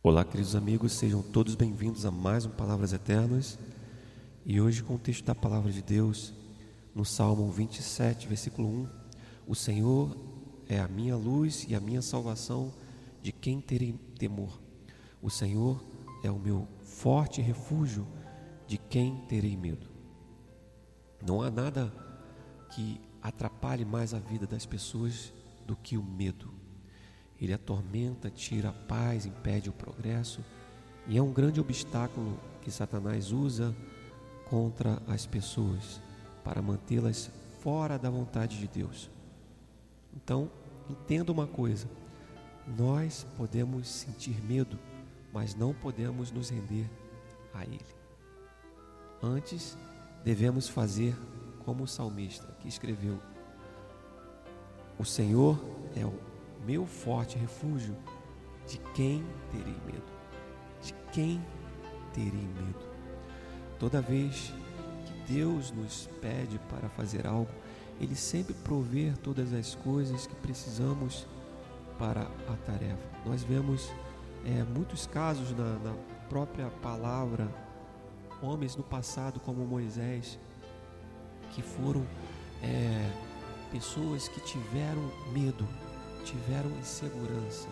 Olá, queridos amigos, sejam todos bem-vindos a mais um Palavras Eternas. E hoje, com o texto da Palavra de Deus, no Salmo 27, versículo 1: O Senhor é a minha luz e a minha salvação, de quem terei temor? O Senhor é o meu forte refúgio, de quem terei medo? Não há nada que atrapalhe mais a vida das pessoas do que o medo. Ele atormenta, tira a paz, impede o progresso e é um grande obstáculo que Satanás usa contra as pessoas para mantê-las fora da vontade de Deus. Então, entenda uma coisa: nós podemos sentir medo, mas não podemos nos render a Ele. Antes, devemos fazer como o salmista que escreveu: O Senhor é o meu forte refúgio, de quem terei medo? De quem terei medo? Toda vez que Deus nos pede para fazer algo, Ele sempre provê todas as coisas que precisamos para a tarefa. Nós vemos é, muitos casos na, na própria palavra, homens no passado como Moisés, que foram é, pessoas que tiveram medo tiveram insegurança,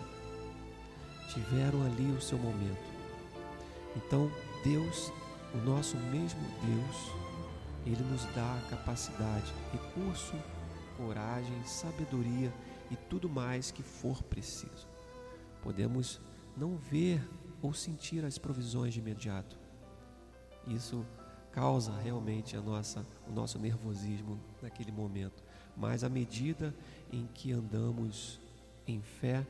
tiveram ali o seu momento. Então, Deus, o nosso mesmo Deus, ele nos dá capacidade, recurso, coragem, sabedoria e tudo mais que for preciso. Podemos não ver ou sentir as provisões de imediato. Isso causa realmente a nossa, o nosso nervosismo naquele momento. Mas à medida em que andamos em fé,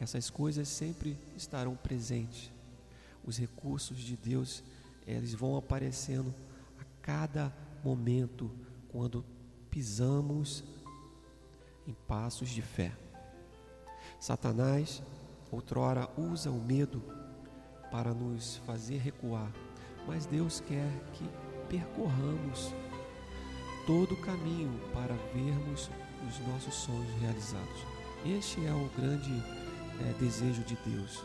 essas coisas sempre estarão presentes. Os recursos de Deus, eles vão aparecendo a cada momento quando pisamos em passos de fé. Satanás outrora usa o medo para nos fazer recuar, mas Deus quer que percorramos todo o caminho para vermos os nossos sonhos realizados. Este é o grande é, desejo de Deus,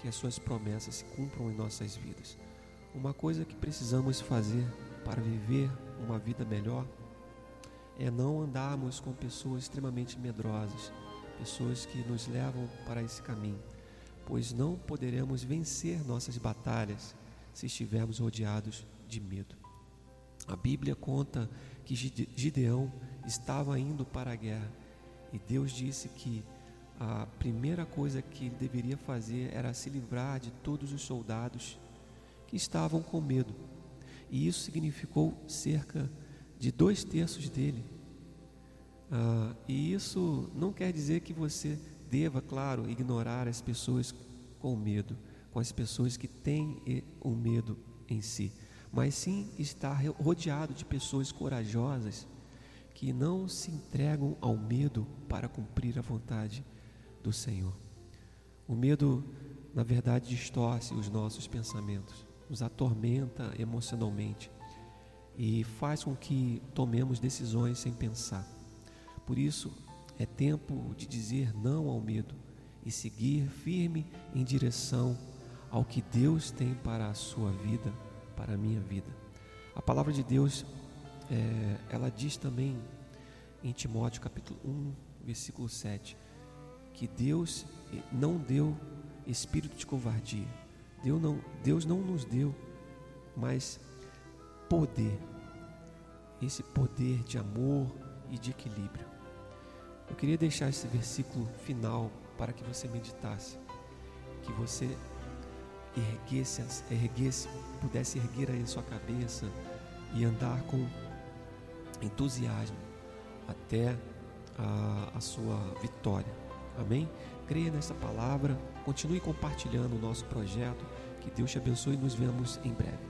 que as suas promessas se cumpram em nossas vidas. Uma coisa que precisamos fazer para viver uma vida melhor é não andarmos com pessoas extremamente medrosas, pessoas que nos levam para esse caminho, pois não poderemos vencer nossas batalhas se estivermos rodeados de medo. A Bíblia conta que Gideão estava indo para a guerra e Deus disse que a primeira coisa que ele deveria fazer era se livrar de todos os soldados que estavam com medo. E isso significou cerca de dois terços dele. Ah, e isso não quer dizer que você deva, claro, ignorar as pessoas com medo, com as pessoas que têm o medo em si, mas sim estar rodeado de pessoas corajosas que não se entregam ao medo para cumprir a vontade do Senhor. O medo, na verdade, distorce os nossos pensamentos, nos atormenta emocionalmente e faz com que tomemos decisões sem pensar. Por isso, é tempo de dizer não ao medo e seguir firme em direção ao que Deus tem para a sua vida, para a minha vida. A palavra de Deus é, ela diz também em Timóteo capítulo 1, versículo 7, que Deus não deu espírito de covardia. Deus não, Deus não nos deu, mas poder. Esse poder de amor e de equilíbrio. Eu queria deixar esse versículo final para que você meditasse, que você erguesse, erguesse pudesse erguer aí a sua cabeça e andar com entusiasmo até a, a sua vitória. Amém? Creia nessa palavra, continue compartilhando o nosso projeto. Que Deus te abençoe e nos vemos em breve.